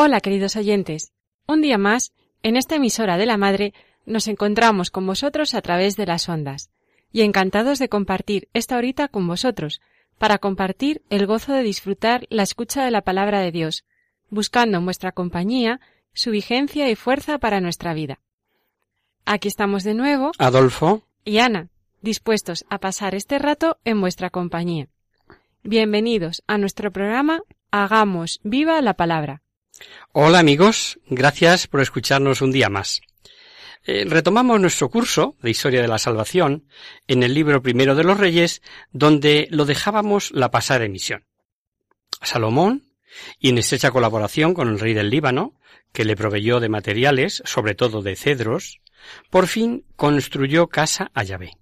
Hola queridos oyentes. Un día más, en esta emisora de la Madre, nos encontramos con vosotros a través de las ondas, y encantados de compartir esta horita con vosotros, para compartir el gozo de disfrutar la escucha de la palabra de Dios, buscando en vuestra compañía su vigencia y fuerza para nuestra vida. Aquí estamos de nuevo, Adolfo, y Ana, dispuestos a pasar este rato en vuestra compañía. Bienvenidos a nuestro programa Hagamos viva la palabra. Hola amigos, gracias por escucharnos un día más. Eh, retomamos nuestro curso de Historia de la Salvación en el libro primero de los Reyes, donde lo dejábamos la pasada emisión. Salomón, y en estrecha colaboración con el rey del Líbano, que le proveyó de materiales, sobre todo de cedros, por fin construyó casa a Yahvé.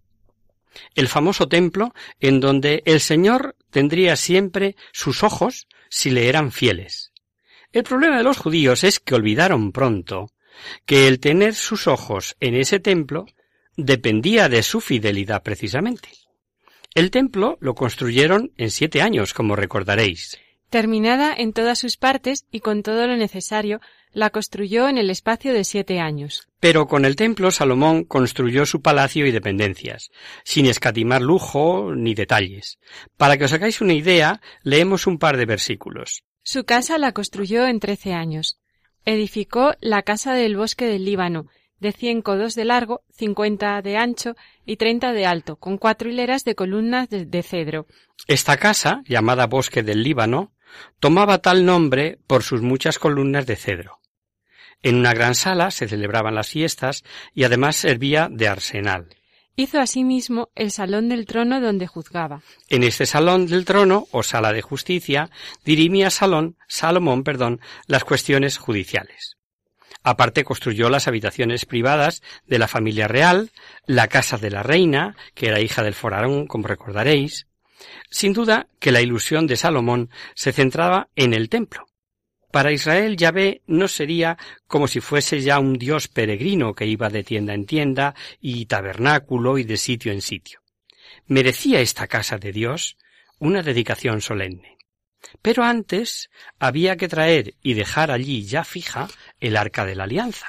El famoso templo en donde el Señor tendría siempre sus ojos si le eran fieles. El problema de los judíos es que olvidaron pronto que el tener sus ojos en ese templo dependía de su fidelidad precisamente. El templo lo construyeron en siete años, como recordaréis. Terminada en todas sus partes y con todo lo necesario, la construyó en el espacio de siete años. Pero con el templo Salomón construyó su palacio y dependencias, sin escatimar lujo ni detalles. Para que os hagáis una idea, leemos un par de versículos. Su casa la construyó en trece años. Edificó la casa del bosque del Líbano, de cien codos de largo, cincuenta de ancho y treinta de alto, con cuatro hileras de columnas de, de cedro. Esta casa, llamada Bosque del Líbano, tomaba tal nombre por sus muchas columnas de cedro. En una gran sala se celebraban las fiestas y además servía de arsenal. Hizo asimismo el salón del trono donde juzgaba. En este salón del trono o sala de justicia dirimía Salón, Salomón, perdón, las cuestiones judiciales. Aparte construyó las habitaciones privadas de la familia real, la casa de la reina, que era hija del faraón, como recordaréis. Sin duda que la ilusión de Salomón se centraba en el templo. Para Israel Yahvé no sería como si fuese ya un dios peregrino que iba de tienda en tienda y tabernáculo y de sitio en sitio. Merecía esta casa de Dios una dedicación solemne. Pero antes había que traer y dejar allí ya fija el arca de la alianza.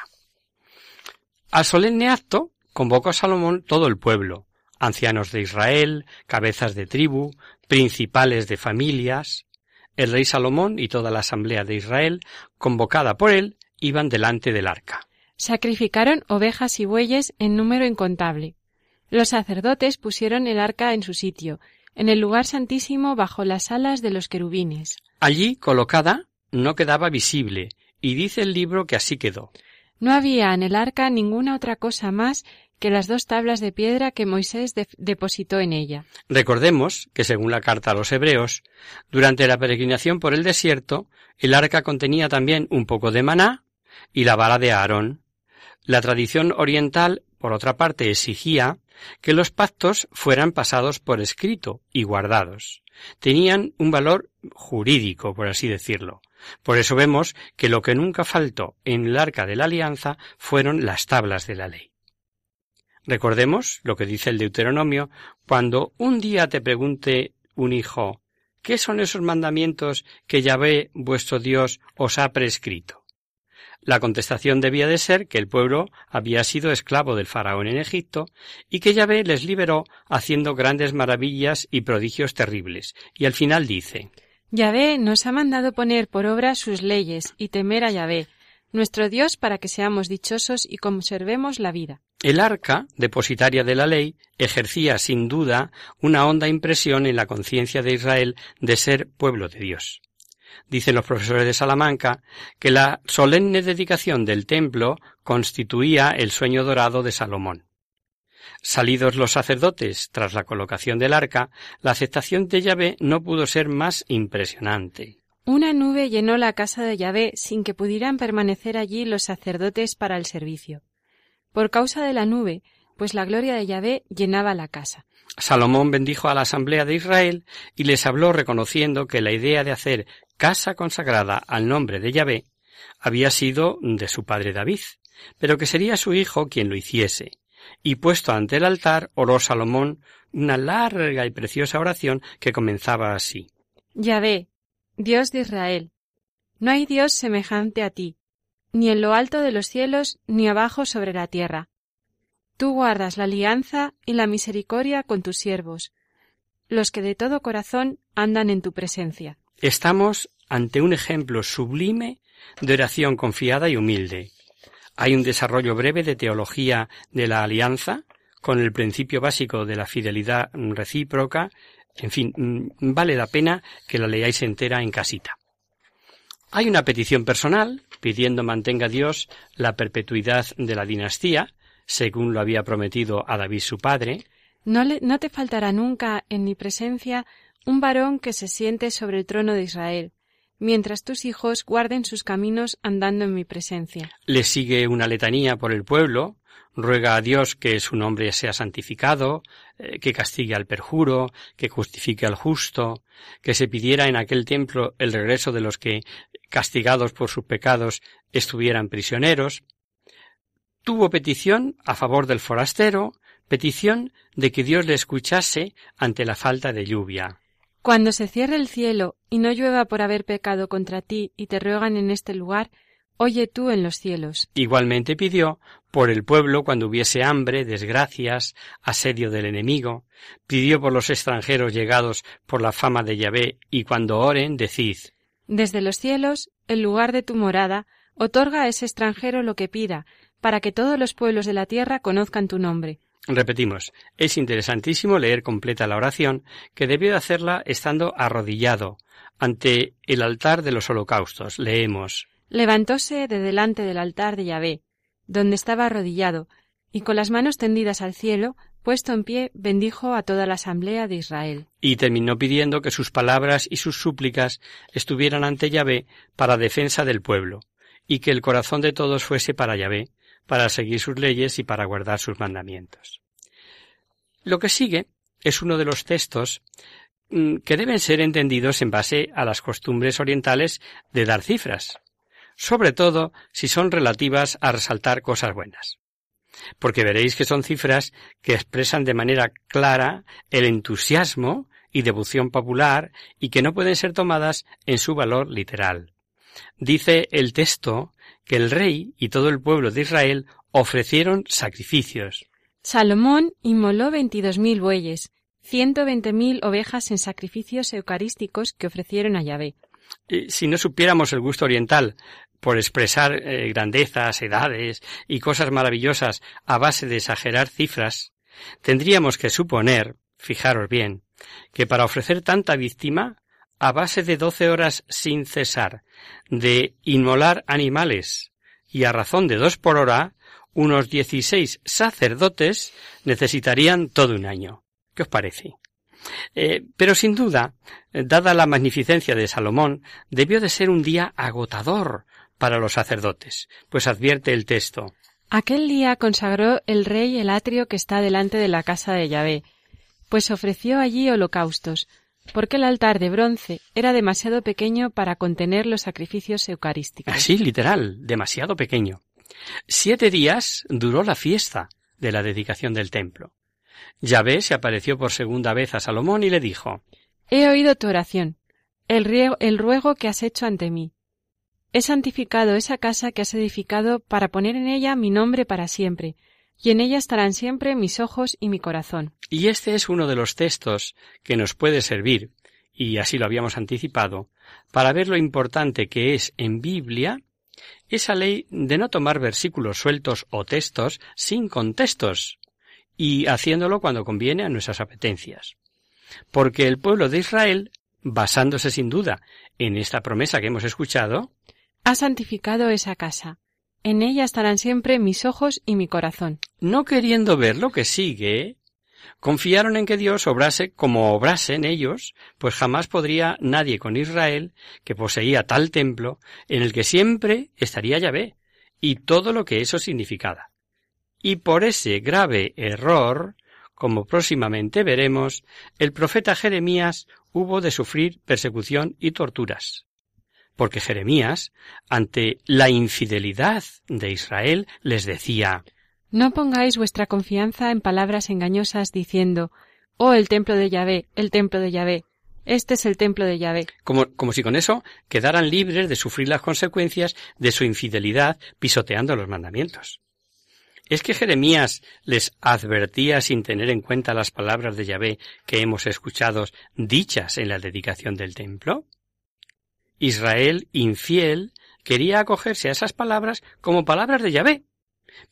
Al solemne acto convocó Salomón todo el pueblo, ancianos de Israel, cabezas de tribu, principales de familias. El rey Salomón y toda la asamblea de Israel, convocada por él, iban delante del arca. Sacrificaron ovejas y bueyes en número incontable. Los sacerdotes pusieron el arca en su sitio, en el lugar santísimo bajo las alas de los querubines. Allí, colocada, no quedaba visible, y dice el libro que así quedó. No había en el arca ninguna otra cosa más las dos tablas de piedra que Moisés de- depositó en ella. Recordemos que, según la carta a los hebreos, durante la peregrinación por el desierto, el arca contenía también un poco de maná y la vara de Aarón. La tradición oriental, por otra parte, exigía que los pactos fueran pasados por escrito y guardados. Tenían un valor jurídico, por así decirlo. Por eso vemos que lo que nunca faltó en el arca de la alianza fueron las tablas de la ley. Recordemos lo que dice el Deuteronomio cuando un día te pregunte un hijo ¿Qué son esos mandamientos que Yahvé vuestro Dios os ha prescrito? La contestación debía de ser que el pueblo había sido esclavo del faraón en Egipto y que Yahvé les liberó haciendo grandes maravillas y prodigios terribles. Y al final dice Yahvé nos ha mandado poner por obra sus leyes y temer a Yahvé, nuestro Dios para que seamos dichosos y conservemos la vida. El arca, depositaria de la ley, ejercía sin duda una honda impresión en la conciencia de Israel de ser pueblo de Dios. Dicen los profesores de Salamanca que la solemne dedicación del templo constituía el sueño dorado de Salomón. Salidos los sacerdotes tras la colocación del arca, la aceptación de Yahvé no pudo ser más impresionante. Una nube llenó la casa de Yahvé sin que pudieran permanecer allí los sacerdotes para el servicio por causa de la nube, pues la gloria de Yahvé llenaba la casa. Salomón bendijo a la asamblea de Israel y les habló reconociendo que la idea de hacer casa consagrada al nombre de Yahvé había sido de su padre David, pero que sería su hijo quien lo hiciese. Y puesto ante el altar, oró Salomón una larga y preciosa oración que comenzaba así. Yahvé, Dios de Israel, no hay Dios semejante a ti, ni en lo alto de los cielos, ni abajo sobre la tierra. Tú guardas la alianza y la misericordia con tus siervos, los que de todo corazón andan en tu presencia. Estamos ante un ejemplo sublime de oración confiada y humilde. Hay un desarrollo breve de teología de la alianza, con el principio básico de la fidelidad recíproca. En fin, mm, vale la pena que la leáis entera en casita. Hay una petición personal pidiendo mantenga Dios la perpetuidad de la dinastía, según lo había prometido a David su padre. No, le, no te faltará nunca en mi presencia un varón que se siente sobre el trono de Israel, mientras tus hijos guarden sus caminos andando en mi presencia. Le sigue una letanía por el pueblo, ruega a Dios que su nombre sea santificado, eh, que castigue al perjuro, que justifique al justo, que se pidiera en aquel templo el regreso de los que, castigados por sus pecados, estuvieran prisioneros. Tuvo petición a favor del forastero, petición de que Dios le escuchase ante la falta de lluvia. Cuando se cierre el cielo y no llueva por haber pecado contra ti y te ruegan en este lugar, Oye tú en los cielos. Igualmente pidió por el pueblo cuando hubiese hambre, desgracias, asedio del enemigo, pidió por los extranjeros llegados por la fama de Yahvé, y cuando oren, decid Desde los cielos, el lugar de tu morada, otorga a ese extranjero lo que pida, para que todos los pueblos de la tierra conozcan tu nombre. Repetimos, es interesantísimo leer completa la oración, que debió hacerla estando arrodillado ante el altar de los holocaustos. Leemos Levantóse de delante del altar de Yahvé, donde estaba arrodillado, y con las manos tendidas al cielo, puesto en pie, bendijo a toda la asamblea de Israel. Y terminó pidiendo que sus palabras y sus súplicas estuvieran ante Yahvé para defensa del pueblo, y que el corazón de todos fuese para Yahvé, para seguir sus leyes y para guardar sus mandamientos. Lo que sigue es uno de los textos mm, que deben ser entendidos en base a las costumbres orientales de dar cifras sobre todo si son relativas a resaltar cosas buenas. Porque veréis que son cifras que expresan de manera clara el entusiasmo y devoción popular y que no pueden ser tomadas en su valor literal. Dice el texto que el rey y todo el pueblo de Israel ofrecieron sacrificios. Salomón inmoló veintidós mil bueyes, ciento veinte mil ovejas en sacrificios eucarísticos que ofrecieron a Yahvé. Si no supiéramos el gusto oriental por expresar eh, grandezas, edades y cosas maravillosas a base de exagerar cifras, tendríamos que suponer, fijaros bien, que para ofrecer tanta víctima, a base de doce horas sin cesar, de inmolar animales y a razón de dos por hora, unos dieciséis sacerdotes necesitarían todo un año. ¿Qué os parece? Eh, pero sin duda, dada la magnificencia de Salomón, debió de ser un día agotador para los sacerdotes, pues advierte el texto. Aquel día consagró el rey el atrio que está delante de la casa de Yahvé, pues ofreció allí holocaustos, porque el altar de bronce era demasiado pequeño para contener los sacrificios eucarísticos. Así, literal, demasiado pequeño. Siete días duró la fiesta de la dedicación del templo. Yahvé se apareció por segunda vez a Salomón y le dijo He oído tu oración, el, el ruego que has hecho ante mí. He santificado esa casa que has edificado para poner en ella mi nombre para siempre, y en ella estarán siempre mis ojos y mi corazón. Y este es uno de los textos que nos puede servir, y así lo habíamos anticipado, para ver lo importante que es en Biblia esa ley de no tomar versículos sueltos o textos sin contextos y haciéndolo cuando conviene a nuestras apetencias. Porque el pueblo de Israel, basándose sin duda en esta promesa que hemos escuchado, ha santificado esa casa. En ella estarán siempre mis ojos y mi corazón. No queriendo ver lo que sigue, confiaron en que Dios obrase como obrase en ellos, pues jamás podría nadie con Israel, que poseía tal templo, en el que siempre estaría Yahvé, y todo lo que eso significaba. Y por ese grave error, como próximamente veremos, el profeta Jeremías hubo de sufrir persecución y torturas. Porque Jeremías, ante la infidelidad de Israel, les decía No pongáis vuestra confianza en palabras engañosas diciendo Oh el templo de Yahvé, el templo de Yahvé. Este es el templo de Yahvé. Como, como si con eso quedaran libres de sufrir las consecuencias de su infidelidad pisoteando los mandamientos. ¿Es que Jeremías les advertía sin tener en cuenta las palabras de Yahvé que hemos escuchado dichas en la dedicación del templo? Israel, infiel, quería acogerse a esas palabras como palabras de Yahvé,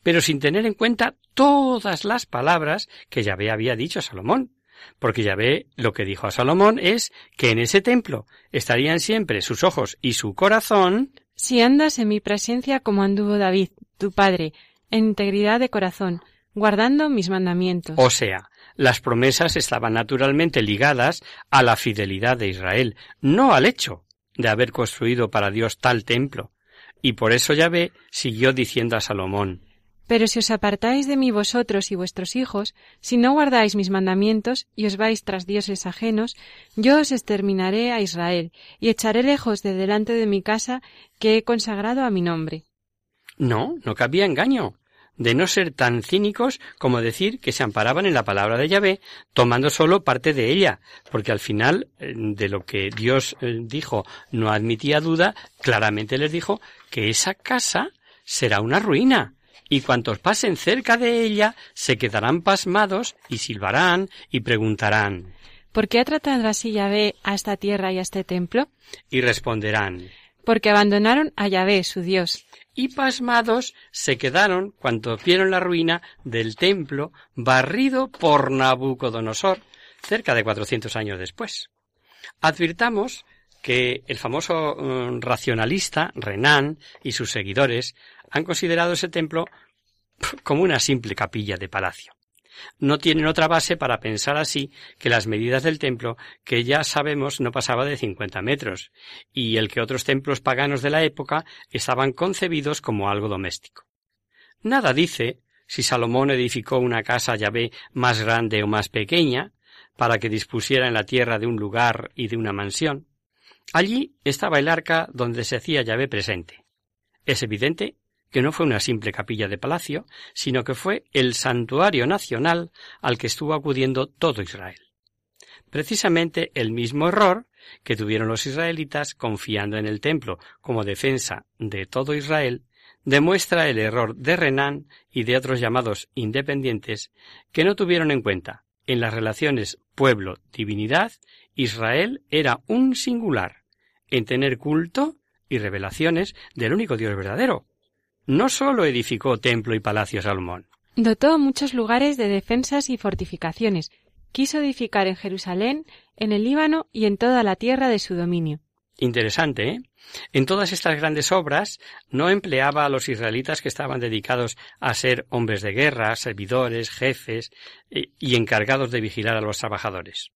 pero sin tener en cuenta todas las palabras que Yahvé había dicho a Salomón. Porque Yahvé lo que dijo a Salomón es que en ese templo estarían siempre sus ojos y su corazón. Si andas en mi presencia como anduvo David, tu padre, en integridad de corazón, guardando mis mandamientos. O sea, las promesas estaban naturalmente ligadas a la fidelidad de Israel, no al hecho de haber construido para Dios tal templo. Y por eso Yahvé siguió diciendo a Salomón, Pero si os apartáis de mí vosotros y vuestros hijos, si no guardáis mis mandamientos y os vais tras dioses ajenos, yo os exterminaré a Israel y echaré lejos de delante de mi casa que he consagrado a mi nombre. No, no cabía engaño de no ser tan cínicos como decir que se amparaban en la palabra de Yahvé, tomando solo parte de ella, porque al final eh, de lo que Dios eh, dijo no admitía duda, claramente les dijo que esa casa será una ruina, y cuantos pasen cerca de ella se quedarán pasmados y silbarán y preguntarán ¿Por qué ha tratado así Yahvé a esta tierra y a este templo? Y responderán Porque abandonaron a Yahvé, su Dios, y pasmados se quedaron cuando vieron la ruina del templo barrido por Nabucodonosor cerca de cuatrocientos años después. Advirtamos que el famoso mm, racionalista Renan y sus seguidores han considerado ese templo como una simple capilla de palacio no tienen otra base para pensar así que las medidas del templo, que ya sabemos no pasaba de cincuenta metros, y el que otros templos paganos de la época estaban concebidos como algo doméstico. Nada dice si Salomón edificó una casa Yahvé más grande o más pequeña, para que dispusiera en la tierra de un lugar y de una mansión. Allí estaba el arca donde se hacía Yahvé presente. Es evidente que no fue una simple capilla de palacio, sino que fue el santuario nacional al que estuvo acudiendo todo Israel. Precisamente el mismo error que tuvieron los israelitas confiando en el templo como defensa de todo Israel, demuestra el error de Renan y de otros llamados independientes que no tuvieron en cuenta en las relaciones pueblo-divinidad, Israel era un singular en tener culto y revelaciones del único Dios verdadero, no sólo edificó templo y palacio Salomón. Dotó muchos lugares de defensas y fortificaciones. Quiso edificar en Jerusalén, en el Líbano y en toda la tierra de su dominio. Interesante, ¿eh? En todas estas grandes obras no empleaba a los israelitas que estaban dedicados a ser hombres de guerra, servidores, jefes eh, y encargados de vigilar a los trabajadores.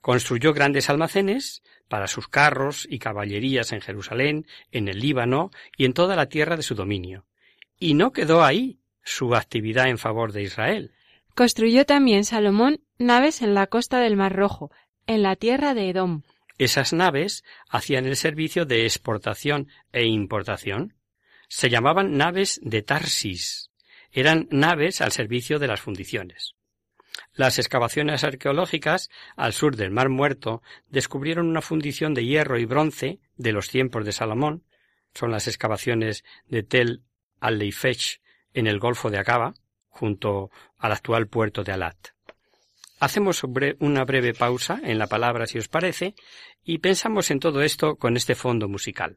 Construyó grandes almacenes para sus carros y caballerías en Jerusalén, en el Líbano y en toda la tierra de su dominio. Y no quedó ahí su actividad en favor de Israel. Construyó también Salomón naves en la costa del Mar Rojo, en la tierra de Edom. Esas naves hacían el servicio de exportación e importación. Se llamaban naves de Tarsis. Eran naves al servicio de las fundiciones. Las excavaciones arqueológicas al sur del Mar Muerto descubrieron una fundición de hierro y bronce de los tiempos de Salomón. Son las excavaciones de Tel al-Leifech en el Golfo de Acaba, junto al actual puerto de Alat. Hacemos una breve pausa en la palabra, si os parece, y pensamos en todo esto con este fondo musical.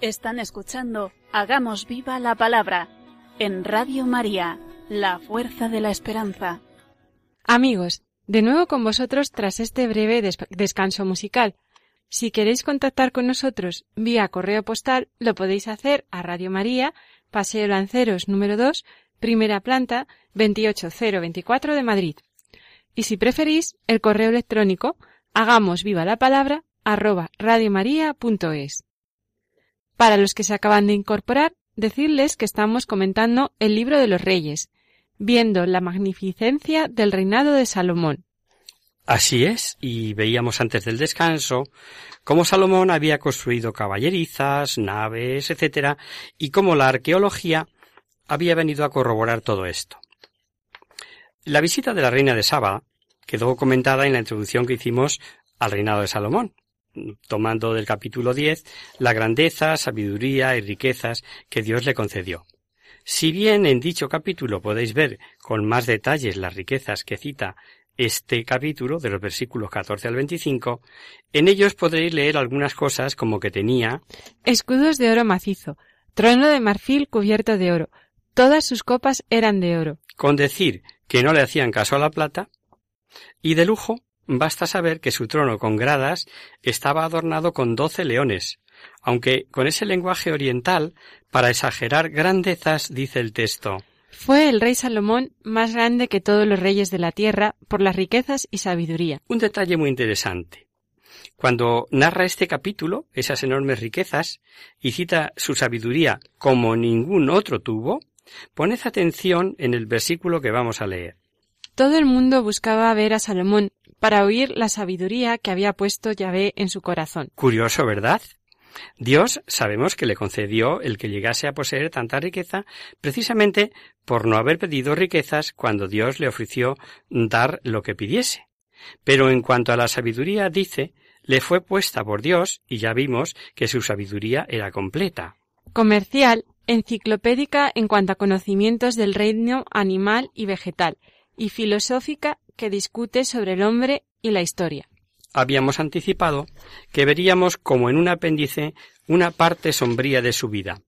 Están escuchando Hagamos viva la palabra en Radio María, la fuerza de la esperanza. Amigos, de nuevo con vosotros tras este breve des- descanso musical. Si queréis contactar con nosotros vía correo postal, lo podéis hacer a Radio María, Paseo Lanceros número 2, primera planta, 28024 de Madrid. Y si preferís, el correo electrónico hagamos viva la palabra arroba radiomaria.es. Para los que se acaban de incorporar, decirles que estamos comentando el libro de los reyes, viendo la magnificencia del reinado de Salomón. Así es, y veíamos antes del descanso cómo Salomón había construido caballerizas, naves, etcétera, y cómo la arqueología había venido a corroborar todo esto. La visita de la reina de Saba quedó comentada en la introducción que hicimos al reinado de Salomón, tomando del capítulo 10 la grandeza, sabiduría y riquezas que Dios le concedió. Si bien en dicho capítulo podéis ver con más detalles las riquezas que cita este capítulo, de los versículos 14 al 25, en ellos podréis leer algunas cosas como que tenía Escudos de oro macizo, trono de marfil cubierto de oro, todas sus copas eran de oro. con decir que no le hacían caso a la plata, y de lujo basta saber que su trono con gradas estaba adornado con doce leones, aunque con ese lenguaje oriental, para exagerar grandezas, dice el texto. Fue el rey Salomón más grande que todos los reyes de la tierra por las riquezas y sabiduría. Un detalle muy interesante. Cuando narra este capítulo, esas enormes riquezas, y cita su sabiduría como ningún otro tuvo, poned atención en el versículo que vamos a leer. Todo el mundo buscaba ver a Salomón para oír la sabiduría que había puesto Yahvé en su corazón. Curioso, ¿verdad? Dios sabemos que le concedió el que llegase a poseer tanta riqueza precisamente por no haber pedido riquezas cuando Dios le ofreció dar lo que pidiese. Pero en cuanto a la sabiduría dice, le fue puesta por Dios y ya vimos que su sabiduría era completa. Comercial, enciclopédica en cuanto a conocimientos del reino animal y vegetal, y filosófica que discute sobre el hombre y la historia. Habíamos anticipado que veríamos como en un apéndice una parte sombría de su vida.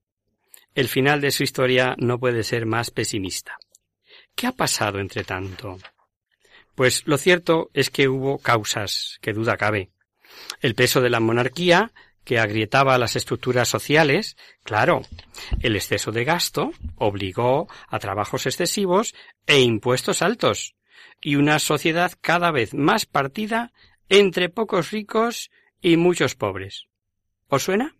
El final de su historia no puede ser más pesimista. ¿Qué ha pasado entre tanto? Pues lo cierto es que hubo causas, que duda cabe. El peso de la monarquía, que agrietaba las estructuras sociales, claro, el exceso de gasto obligó a trabajos excesivos e impuestos altos, y una sociedad cada vez más partida entre pocos ricos y muchos pobres. ¿Os suena?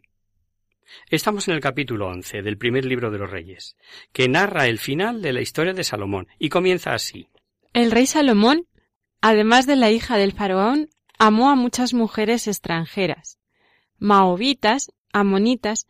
Estamos en el capítulo once del primer libro de los Reyes, que narra el final de la historia de Salomón, y comienza así. El rey Salomón, además de la hija del faraón, amó a muchas mujeres extranjeras, maobitas, amonitas,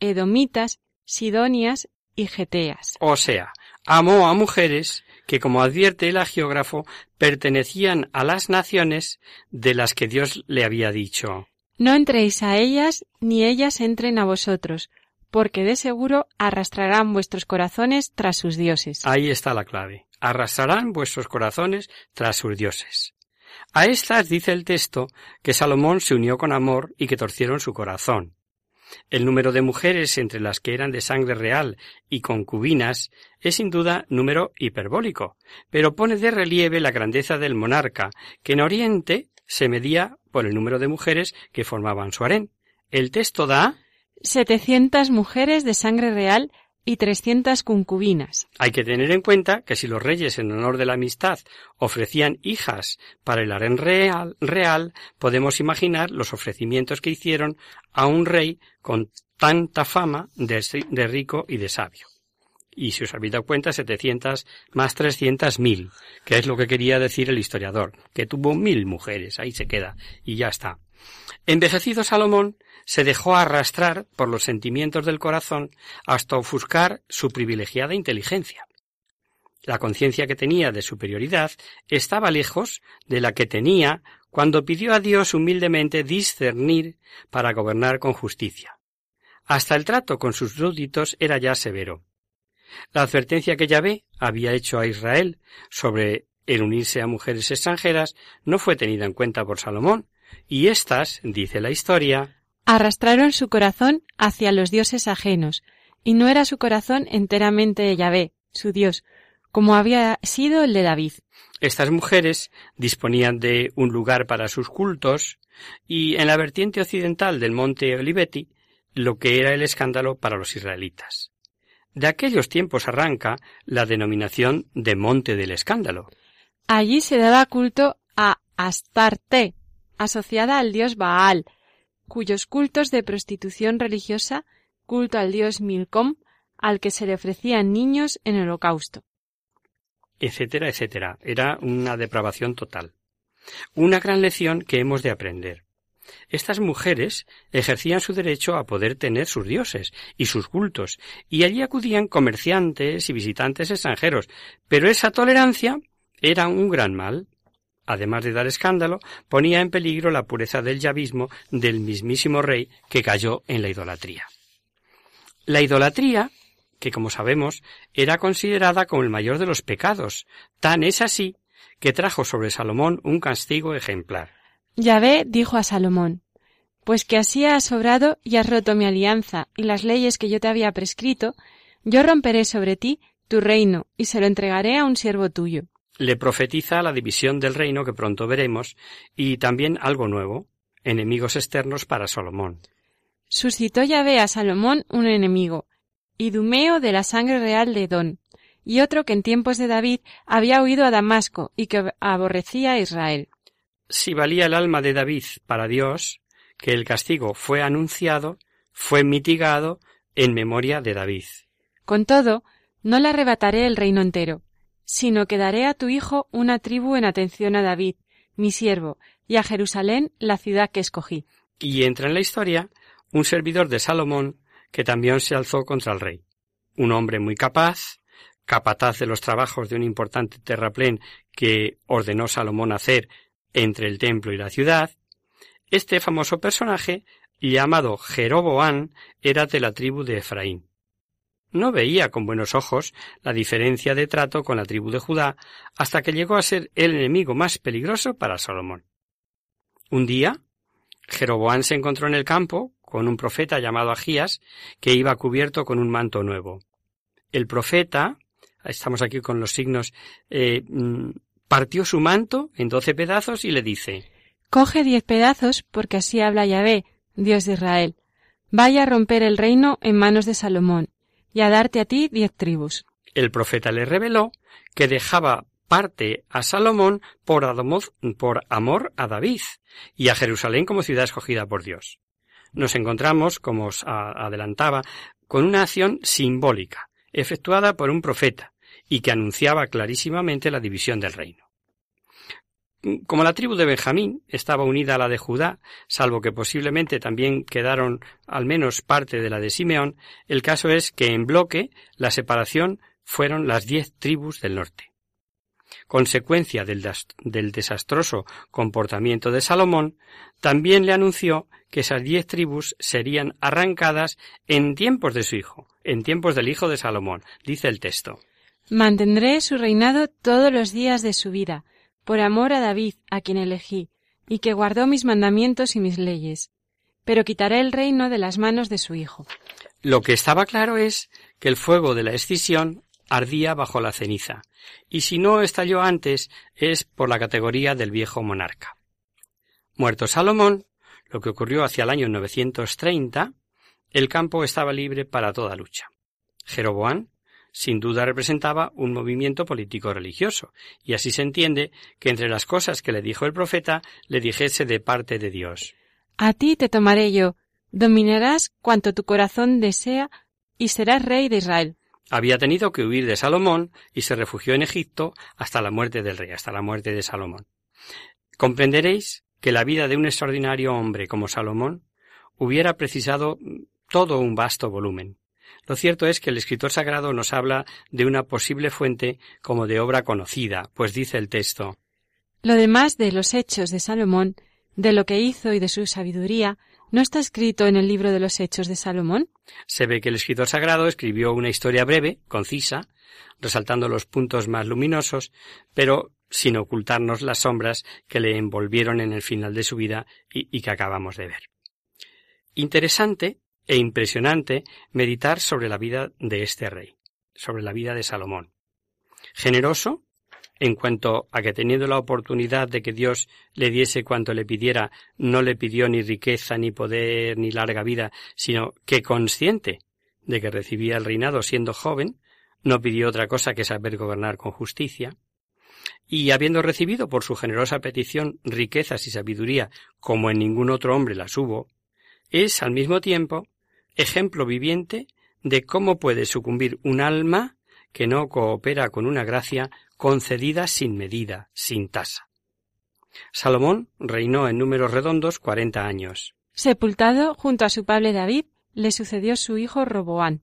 edomitas, sidonias y geteas. O sea, amó a mujeres que, como advierte el agiógrafo, pertenecían a las naciones de las que Dios le había dicho. No entréis a ellas, ni ellas entren a vosotros, porque de seguro arrastrarán vuestros corazones tras sus dioses. Ahí está la clave. Arrastrarán vuestros corazones tras sus dioses. A estas dice el texto que Salomón se unió con amor y que torcieron su corazón. El número de mujeres entre las que eran de sangre real y concubinas es sin duda número hiperbólico, pero pone de relieve la grandeza del monarca, que en Oriente se medía por el número de mujeres que formaban su harén. El texto da Setecientas mujeres de sangre real concubinas. Hay que tener en cuenta que si los reyes en honor de la amistad ofrecían hijas para el harén real, real, podemos imaginar los ofrecimientos que hicieron a un rey con tanta fama de, de rico y de sabio. Y si os habéis dado cuenta, 700 más 300 mil, que es lo que quería decir el historiador, que tuvo mil mujeres, ahí se queda, y ya está. Envejecido Salomón se dejó arrastrar por los sentimientos del corazón hasta ofuscar su privilegiada inteligencia. La conciencia que tenía de superioridad estaba lejos de la que tenía cuando pidió a Dios humildemente discernir para gobernar con justicia. Hasta el trato con sus súbditos era ya severo. La advertencia que Yahvé había hecho a Israel sobre el unirse a mujeres extranjeras no fue tenida en cuenta por Salomón, y éstas, dice la historia, arrastraron su corazón hacia los dioses ajenos, y no era su corazón enteramente de Yahvé, su Dios, como había sido el de David. Estas mujeres disponían de un lugar para sus cultos, y en la vertiente occidental del monte Oliveti, lo que era el escándalo para los israelitas. De aquellos tiempos arranca la denominación de Monte del Escándalo. Allí se daba culto a Astarte, asociada al dios Baal, cuyos cultos de prostitución religiosa, culto al dios Milcom, al que se le ofrecían niños en holocausto. Etcétera, etcétera. Era una depravación total. Una gran lección que hemos de aprender. Estas mujeres ejercían su derecho a poder tener sus dioses y sus cultos, y allí acudían comerciantes y visitantes extranjeros, pero esa tolerancia era un gran mal. Además de dar escándalo, ponía en peligro la pureza del yavismo del mismísimo rey que cayó en la idolatría. La idolatría, que como sabemos, era considerada como el mayor de los pecados, tan es así que trajo sobre Salomón un castigo ejemplar. Yahvé dijo a Salomón, Pues que así has sobrado y has roto mi alianza y las leyes que yo te había prescrito, yo romperé sobre ti tu reino y se lo entregaré a un siervo tuyo. Le profetiza la división del reino que pronto veremos y también algo nuevo, enemigos externos para Salomón. Suscitó Yahvé a Salomón un enemigo, Idumeo de la sangre real de Edón, y otro que en tiempos de David había huido a Damasco y que aborrecía a Israel si valía el alma de David para Dios, que el castigo fue anunciado, fue mitigado en memoria de David. Con todo, no le arrebataré el reino entero, sino que daré a tu hijo una tribu en atención a David, mi siervo, y a Jerusalén, la ciudad que escogí. Y entra en la historia un servidor de Salomón que también se alzó contra el rey. Un hombre muy capaz, capataz de los trabajos de un importante terraplén que ordenó Salomón hacer entre el templo y la ciudad, este famoso personaje, llamado Jeroboán, era de la tribu de Efraín. No veía con buenos ojos la diferencia de trato con la tribu de Judá hasta que llegó a ser el enemigo más peligroso para Salomón. Un día, Jeroboán se encontró en el campo con un profeta llamado Agías que iba cubierto con un manto nuevo. El profeta, estamos aquí con los signos eh, mm, partió su manto en doce pedazos y le dice Coge diez pedazos, porque así habla Yahvé, Dios de Israel. Vaya a romper el reino en manos de Salomón, y a darte a ti diez tribus. El profeta le reveló que dejaba parte a Salomón por, por amor a David y a Jerusalén como ciudad escogida por Dios. Nos encontramos, como os adelantaba, con una acción simbólica, efectuada por un profeta, y que anunciaba clarísimamente la división del reino. Como la tribu de Benjamín estaba unida a la de Judá, salvo que posiblemente también quedaron al menos parte de la de Simeón, el caso es que en bloque la separación fueron las diez tribus del norte. Consecuencia del, desastroso comportamiento de Salomón, también le anunció que esas diez tribus serían arrancadas en tiempos de su hijo, en tiempos del hijo de Salomón, dice el texto. Mantendré su reinado todos los días de su vida, por amor a David, a quien elegí, y que guardó mis mandamientos y mis leyes. Pero quitaré el reino de las manos de su hijo. Lo que estaba claro es que el fuego de la escisión ardía bajo la ceniza, y si no estalló antes es por la categoría del viejo monarca. Muerto Salomón, lo que ocurrió hacia el año 930, el campo estaba libre para toda lucha. Jeroboán sin duda representaba un movimiento político religioso, y así se entiende que entre las cosas que le dijo el profeta le dijese de parte de Dios. A ti te tomaré yo, dominarás cuanto tu corazón desea y serás rey de Israel. Había tenido que huir de Salomón y se refugió en Egipto hasta la muerte del rey, hasta la muerte de Salomón. Comprenderéis que la vida de un extraordinario hombre como Salomón hubiera precisado todo un vasto volumen. Lo cierto es que el escritor sagrado nos habla de una posible fuente como de obra conocida, pues dice el texto Lo demás de los hechos de Salomón, de lo que hizo y de su sabiduría, ¿no está escrito en el libro de los hechos de Salomón? Se ve que el escritor sagrado escribió una historia breve, concisa, resaltando los puntos más luminosos, pero sin ocultarnos las sombras que le envolvieron en el final de su vida y, y que acabamos de ver. interesante e impresionante meditar sobre la vida de este rey, sobre la vida de Salomón. Generoso, en cuanto a que teniendo la oportunidad de que Dios le diese cuanto le pidiera, no le pidió ni riqueza, ni poder, ni larga vida, sino que consciente de que recibía el reinado siendo joven, no pidió otra cosa que saber gobernar con justicia, y habiendo recibido por su generosa petición riquezas y sabiduría como en ningún otro hombre las hubo, es al mismo tiempo ejemplo viviente de cómo puede sucumbir un alma que no coopera con una gracia concedida sin medida, sin tasa. Salomón reinó en números redondos cuarenta años. Sepultado junto a su padre David, le sucedió su hijo Roboán.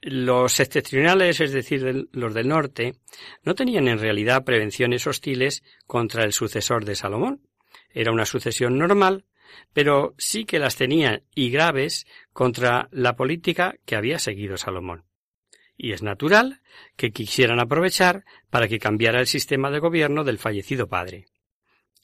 Los septentrionales, es decir, los del norte, no tenían en realidad prevenciones hostiles contra el sucesor de Salomón. Era una sucesión normal, pero sí que las tenía y graves contra la política que había seguido Salomón y es natural que quisieran aprovechar para que cambiara el sistema de gobierno del fallecido padre.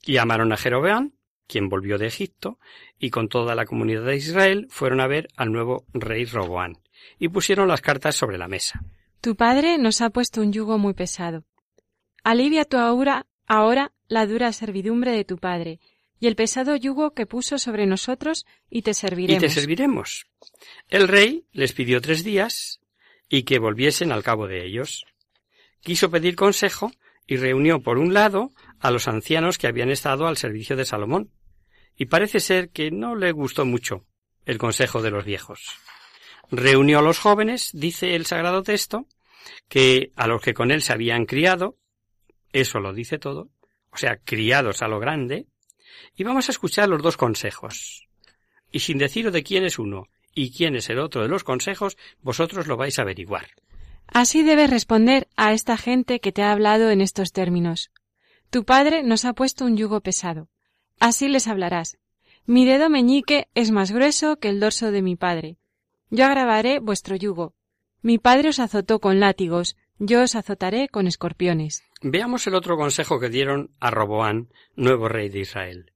Y llamaron a Jerobeán, quien volvió de Egipto, y con toda la comunidad de Israel fueron a ver al nuevo rey Roboán, y pusieron las cartas sobre la mesa. Tu padre nos ha puesto un yugo muy pesado. Alivia tu ahora, ahora la dura servidumbre de tu padre, y el pesado yugo que puso sobre nosotros, y te serviremos. Y te serviremos. El rey les pidió tres días, y que volviesen al cabo de ellos. Quiso pedir consejo y reunió por un lado a los ancianos que habían estado al servicio de Salomón, y parece ser que no le gustó mucho el consejo de los viejos. Reunió a los jóvenes, dice el sagrado texto, que a los que con él se habían criado, eso lo dice todo, o sea, criados a lo grande, y vamos a escuchar los dos consejos. Y sin deciros de quién es uno y quién es el otro de los consejos, vosotros lo vais a averiguar. Así debes responder a esta gente que te ha hablado en estos términos. Tu padre nos ha puesto un yugo pesado. Así les hablarás. Mi dedo meñique es más grueso que el dorso de mi padre. Yo agravaré vuestro yugo. Mi padre os azotó con látigos, yo os azotaré con escorpiones. Veamos el otro consejo que dieron a Roboán, nuevo rey de Israel.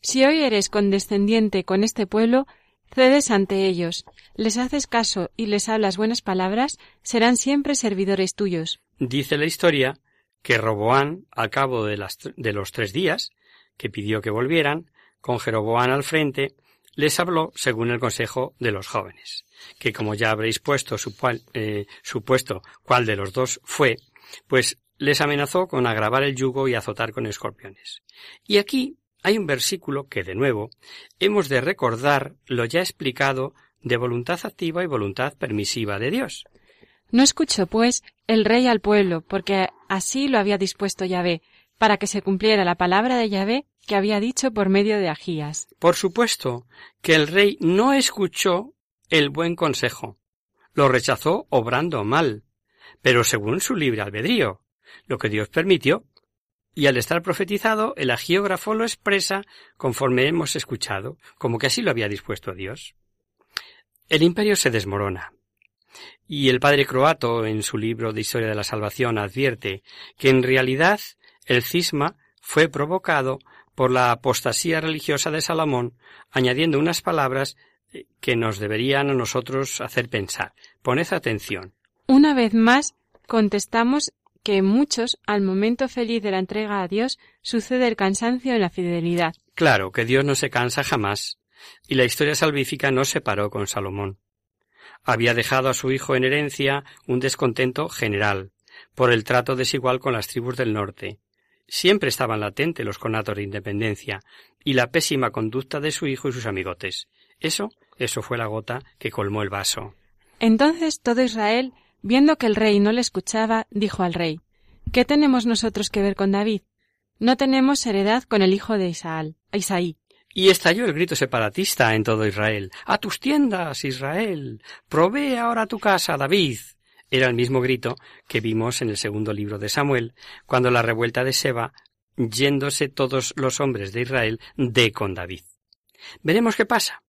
Si hoy eres condescendiente con este pueblo, cedes ante ellos, les haces caso y les hablas buenas palabras, serán siempre servidores tuyos. Dice la historia que Roboán, al cabo de, los tres días, que pidió que volvieran, con Jeroboán al frente, les habló según el consejo de los jóvenes, que como ya habréis puesto eh, supuesto cuál de los dos fue, pues les amenazó con agravar el yugo y azotar con escorpiones. Y aquí hay un versículo que, de nuevo, hemos de recordar lo ya explicado de voluntad activa y voluntad permisiva de Dios. No escuchó, pues, el rey al pueblo, porque así lo había dispuesto Yahvé, para que se cumpliera la palabra de Yahvé que había dicho por medio de Agías. Por supuesto que el rey no escuchó el buen consejo, lo rechazó obrando mal, pero según su libre albedrío, lo que Dios permitió y al estar profetizado, el agiógrafo lo expresa conforme hemos escuchado, como que así lo había dispuesto Dios. El imperio se desmorona. Y el padre croato, en su libro de Historia de la Salvación, advierte que en realidad el cisma fue provocado por la apostasía religiosa de Salomón, añadiendo unas palabras eh, que nos deberían a nosotros hacer pensar. Poned atención. Una vez más, contestamos que en muchos, al momento feliz de la entrega a Dios, sucede el cansancio en la fidelidad. Claro, que Dios no se cansa jamás, y la historia salvífica no se paró con Salomón. Había dejado a su hijo en herencia un descontento general, por el trato desigual con las tribus del norte. Siempre estaban latentes los conatos de independencia, y la pésima conducta de su hijo y sus amigotes. Eso, eso fue la gota que colmó el vaso. Entonces todo Israel Viendo que el rey no le escuchaba, dijo al rey ¿Qué tenemos nosotros que ver con David? No tenemos heredad con el hijo de Isaal, Isaí. Y estalló el grito separatista en todo Israel. A tus tiendas, Israel. Provee ahora tu casa, David. Era el mismo grito que vimos en el segundo libro de Samuel, cuando la revuelta de Seba, yéndose todos los hombres de Israel de con David. Veremos qué pasa.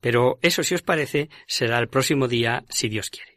Pero eso, si os parece, será el próximo día, si Dios quiere.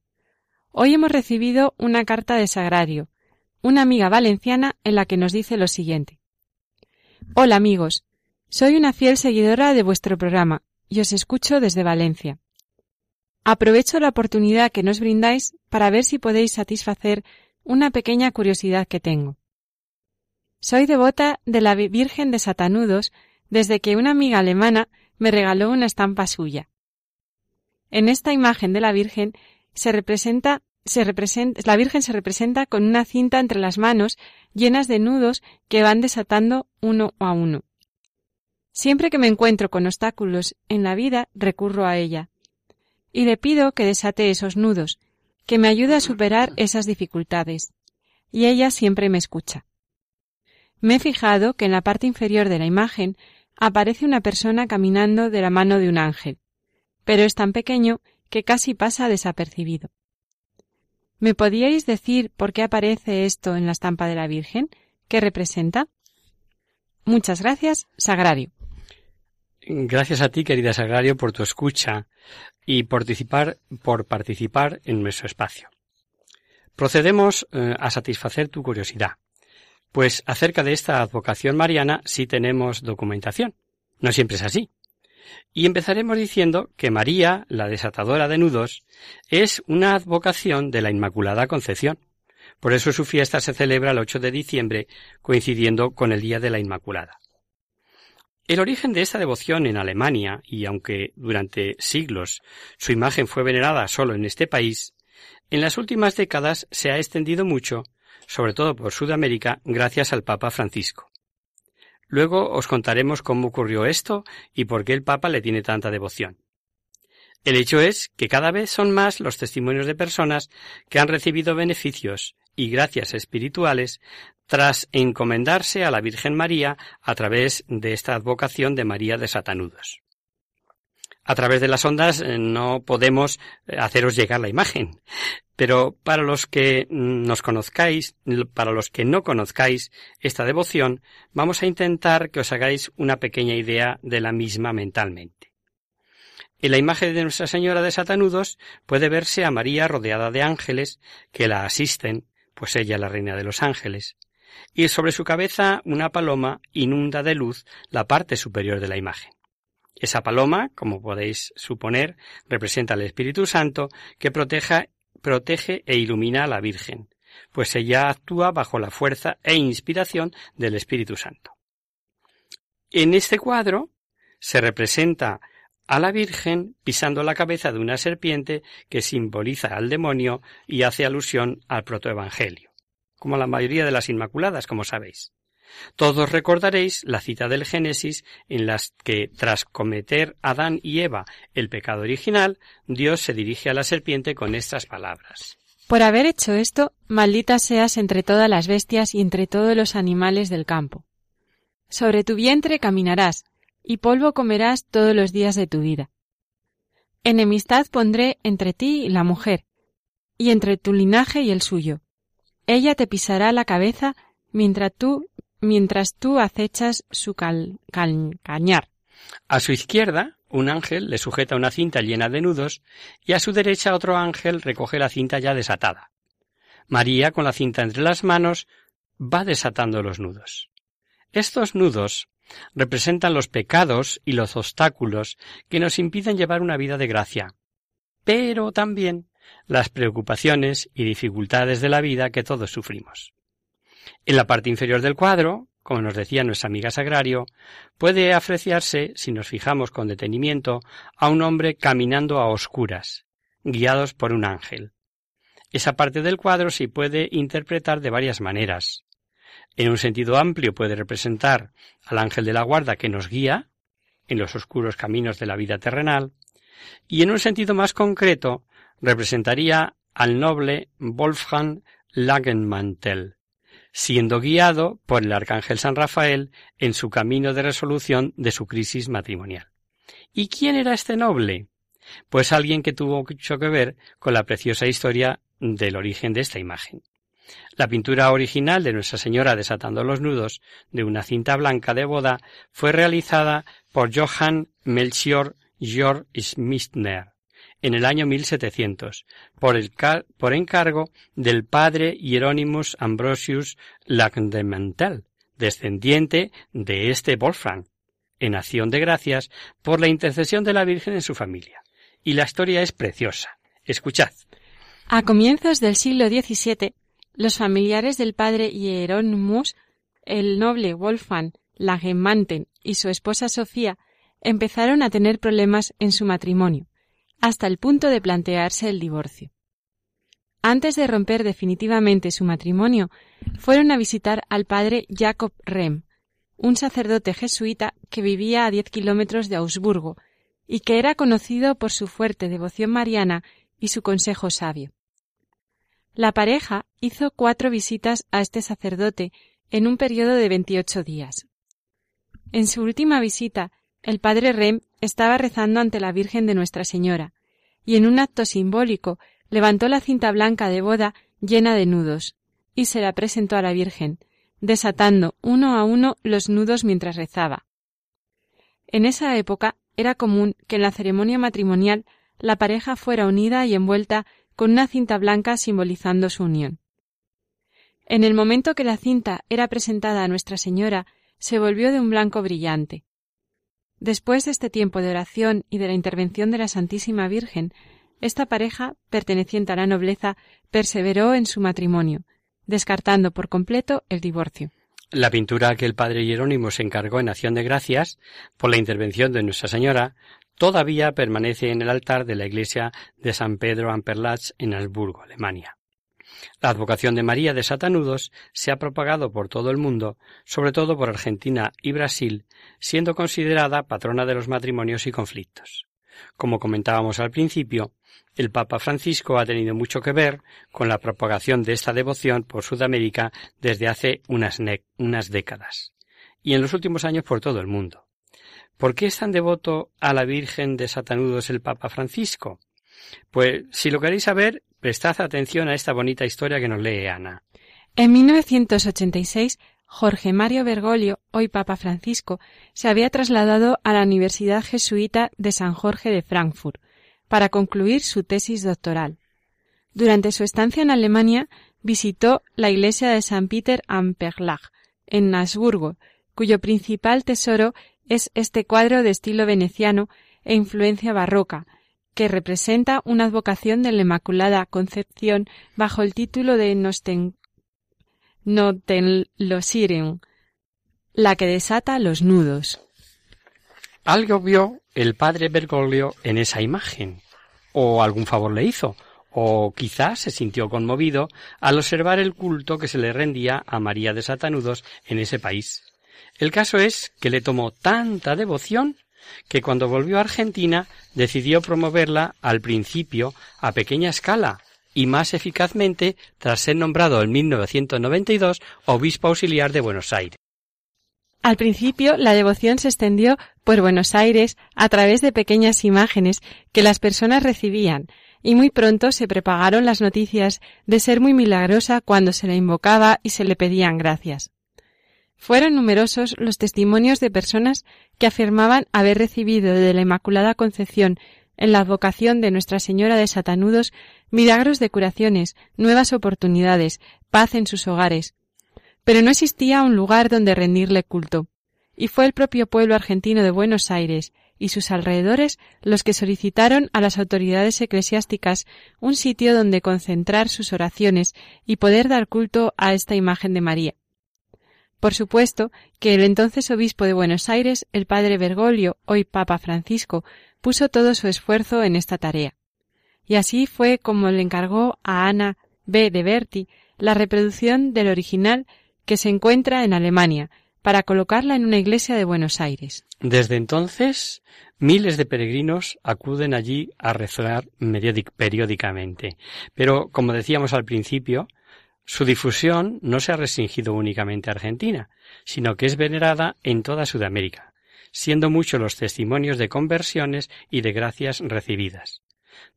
Hoy hemos recibido una carta de Sagrario, una amiga valenciana en la que nos dice lo siguiente. Hola amigos, soy una fiel seguidora de vuestro programa y os escucho desde Valencia. Aprovecho la oportunidad que nos brindáis para ver si podéis satisfacer una pequeña curiosidad que tengo. Soy devota de la Virgen de Satanudos desde que una amiga alemana me regaló una estampa suya. En esta imagen de la Virgen se representa, se representa, la Virgen se representa con una cinta entre las manos llenas de nudos que van desatando uno a uno. Siempre que me encuentro con obstáculos en la vida, recurro a ella. Y le pido que desate esos nudos, que me ayude a superar esas dificultades. Y ella siempre me escucha. Me he fijado que en la parte inferior de la imagen aparece una persona caminando de la mano de un ángel, pero es tan pequeño que casi pasa desapercibido. ¿Me podíais decir por qué aparece esto en la estampa de la Virgen? ¿Qué representa? Muchas gracias, Sagrario. Gracias a ti, querida Sagrario, por tu escucha y participar, por participar en nuestro espacio. Procedemos eh, a satisfacer tu curiosidad. Pues acerca de esta advocación mariana sí tenemos documentación. No siempre es así. Y empezaremos diciendo que María, la desatadora de nudos, es una advocación de la Inmaculada Concepción. Por eso su fiesta se celebra el 8 de diciembre, coincidiendo con el Día de la Inmaculada. El origen de esta devoción en Alemania, y aunque durante siglos su imagen fue venerada solo en este país, en las últimas décadas se ha extendido mucho sobre todo por Sudamérica, gracias al Papa Francisco. Luego os contaremos cómo ocurrió esto y por qué el Papa le tiene tanta devoción. El hecho es que cada vez son más los testimonios de personas que han recibido beneficios y gracias espirituales tras encomendarse a la Virgen María a través de esta advocación de María de Satanudos a través de las ondas eh, no podemos eh, haceros llegar la imagen. Pero para los que nos conozcáis, para los que no conozcáis esta devoción, vamos a intentar que os hagáis una pequeña idea de la misma mentalmente. En la imagen de Nuestra Señora de Satanudos puede verse a María rodeada de ángeles que la asisten, pues ella es la reina de los ángeles, y sobre su cabeza una paloma inunda de luz la parte superior de la imagen. Esa paloma, como podéis suponer, representa al Espíritu Santo que proteja, protege e ilumina a la Virgen, pues ella actúa bajo la fuerza e inspiración del Espíritu Santo. En este cuadro se representa a la Virgen pisando la cabeza de una serpiente que simboliza al demonio y hace alusión al protoevangelio, como la mayoría de las Inmaculadas, como sabéis. Todos recordaréis la cita del Génesis en las que, tras cometer Adán y Eva el pecado original, Dios se dirige a la serpiente con estas palabras. Por haber hecho esto, maldita seas entre todas las bestias y entre todos los animales del campo. Sobre tu vientre caminarás, y polvo comerás todos los días de tu vida. Enemistad pondré entre ti y la mujer, y entre tu linaje y el suyo. Ella te pisará la cabeza mientras tú mientras tú acechas su cañar. A su izquierda, un ángel le sujeta una cinta llena de nudos y a su derecha otro ángel recoge la cinta ya desatada. María, con la cinta entre las manos, va desatando los nudos. Estos nudos representan los pecados y los obstáculos que nos impiden llevar una vida de gracia, pero también las preocupaciones y dificultades de la vida que todos sufrimos. En la parte inferior del cuadro, como nos decía nuestra amiga Sagrario, puede apreciarse, si nos fijamos con detenimiento, a un hombre caminando a oscuras, guiados por un ángel. Esa parte del cuadro se puede interpretar de varias maneras. En un sentido amplio puede representar al ángel de la guarda que nos guía en los oscuros caminos de la vida terrenal, y en un sentido más concreto representaría al noble Wolfgang Lagenmantel, siendo guiado por el arcángel San Rafael en su camino de resolución de su crisis matrimonial. ¿Y quién era este noble? Pues alguien que tuvo mucho que ver con la preciosa historia del origen de esta imagen. La pintura original de Nuestra Señora desatando los nudos de una cinta blanca de boda fue realizada por Johann Melchior Georg Schmidtner en el año 1700 por, el, por encargo del padre Hieronymus Ambrosius Lagdemantel, descendiente de este Wolfram, en acción de gracias por la intercesión de la Virgen en su familia. Y la historia es preciosa. Escuchad. A comienzos del siglo XVII, los familiares del padre Hieronymus, el noble Wolfgang Lagemanten y su esposa Sofía empezaron a tener problemas en su matrimonio, hasta el punto de plantearse el divorcio. Antes de romper definitivamente su matrimonio, fueron a visitar al padre Jacob Rem, un sacerdote jesuita que vivía a diez kilómetros de Augsburgo y que era conocido por su fuerte devoción mariana y su consejo sabio. La pareja hizo cuatro visitas a este sacerdote en un periodo de veintiocho días. En su última visita, el padre Rem estaba rezando ante la Virgen de Nuestra Señora, y en un acto simbólico levantó la cinta blanca de boda llena de nudos, y se la presentó a la Virgen, desatando uno a uno los nudos mientras rezaba. En esa época era común que en la ceremonia matrimonial la pareja fuera unida y envuelta con una cinta blanca simbolizando su unión. En el momento que la cinta era presentada a Nuestra Señora, se volvió de un blanco brillante. Después de este tiempo de oración y de la intervención de la Santísima Virgen, esta pareja, perteneciente a la nobleza, perseveró en su matrimonio, descartando por completo el divorcio. La pintura que el padre Jerónimo se encargó en acción de gracias por la intervención de Nuestra Señora todavía permanece en el altar de la iglesia de San Pedro Amperlatz en Habsburgo, Alemania. La advocación de María de Satanudos se ha propagado por todo el mundo, sobre todo por Argentina y Brasil, siendo considerada patrona de los matrimonios y conflictos. Como comentábamos al principio, el Papa Francisco ha tenido mucho que ver con la propagación de esta devoción por Sudamérica desde hace unas, décadas, y en los últimos años por todo el mundo. ¿Por qué es tan devoto a la Virgen de Satanudos el Papa Francisco? Pues si lo queréis saber, prestad atención a esta bonita historia que nos lee Ana. En 1986, Jorge Mario Bergoglio, hoy Papa Francisco, se había trasladado a la Universidad Jesuita de San Jorge de Frankfurt para concluir su tesis doctoral. Durante su estancia en Alemania, visitó la iglesia de San Peter am Perlach, en Nasburgo, cuyo principal tesoro es este cuadro de estilo veneciano e influencia barroca, que representa una advocación de la Inmaculada Concepción bajo el título de Nosten, Notenlosiren, la que desata los nudos. Algo vio el padre Bergoglio en esa imagen, o algún favor le hizo, o quizás se sintió conmovido al observar el culto que se le rendía a María de Satanudos en ese país. El caso es que le tomó tanta devoción que cuando volvió a Argentina decidió promoverla al principio a pequeña escala y más eficazmente tras ser nombrado en 1992 obispo auxiliar de Buenos Aires. Al principio la devoción se extendió por Buenos Aires a través de pequeñas imágenes que las personas recibían, y muy pronto se propagaron las noticias de ser muy milagrosa cuando se la invocaba y se le pedían gracias. Fueron numerosos los testimonios de personas que afirmaban haber recibido de la Inmaculada Concepción en la advocación de Nuestra Señora de Satanudos milagros de curaciones, nuevas oportunidades, paz en sus hogares. Pero no existía un lugar donde rendirle culto. Y fue el propio pueblo argentino de Buenos Aires y sus alrededores los que solicitaron a las autoridades eclesiásticas un sitio donde concentrar sus oraciones y poder dar culto a esta imagen de María. Por supuesto que el entonces obispo de Buenos Aires, el padre Bergoglio, hoy Papa Francisco, puso todo su esfuerzo en esta tarea. Y así fue como le encargó a Ana B. de Berti la reproducción del original que se encuentra en Alemania, para colocarla en una iglesia de Buenos Aires. Desde entonces, Miles de peregrinos acuden allí a rezar periódicamente. Pero, como decíamos al principio, su difusión no se ha restringido únicamente a Argentina, sino que es venerada en toda Sudamérica, siendo muchos los testimonios de conversiones y de gracias recibidas.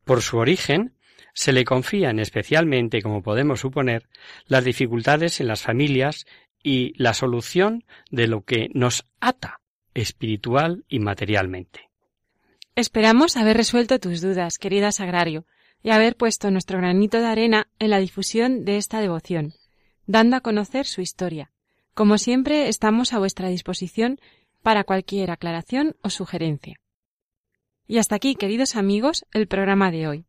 Por su origen, se le confían especialmente, como podemos suponer, las dificultades en las familias y la solución de lo que nos ata espiritual y materialmente. Esperamos haber resuelto tus dudas, querida Sagrario, y haber puesto nuestro granito de arena en la difusión de esta devoción, dando a conocer su historia. Como siempre, estamos a vuestra disposición para cualquier aclaración o sugerencia. Y hasta aquí, queridos amigos, el programa de hoy.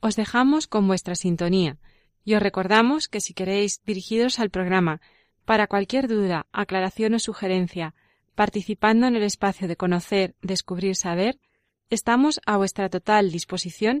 Os dejamos con vuestra sintonía y os recordamos que si queréis dirigiros al programa para cualquier duda, aclaración o sugerencia, participando en el espacio de conocer, descubrir, saber, estamos a vuestra total disposición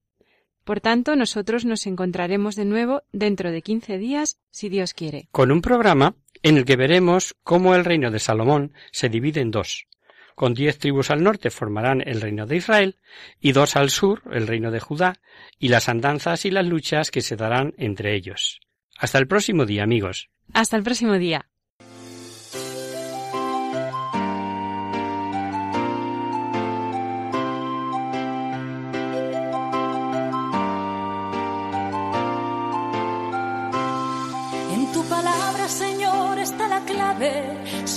Por tanto, nosotros nos encontraremos de nuevo dentro de quince días, si Dios quiere. Con un programa en el que veremos cómo el reino de Salomón se divide en dos. Con diez tribus al norte formarán el reino de Israel y dos al sur el reino de Judá y las andanzas y las luchas que se darán entre ellos. Hasta el próximo día, amigos. Hasta el próximo día.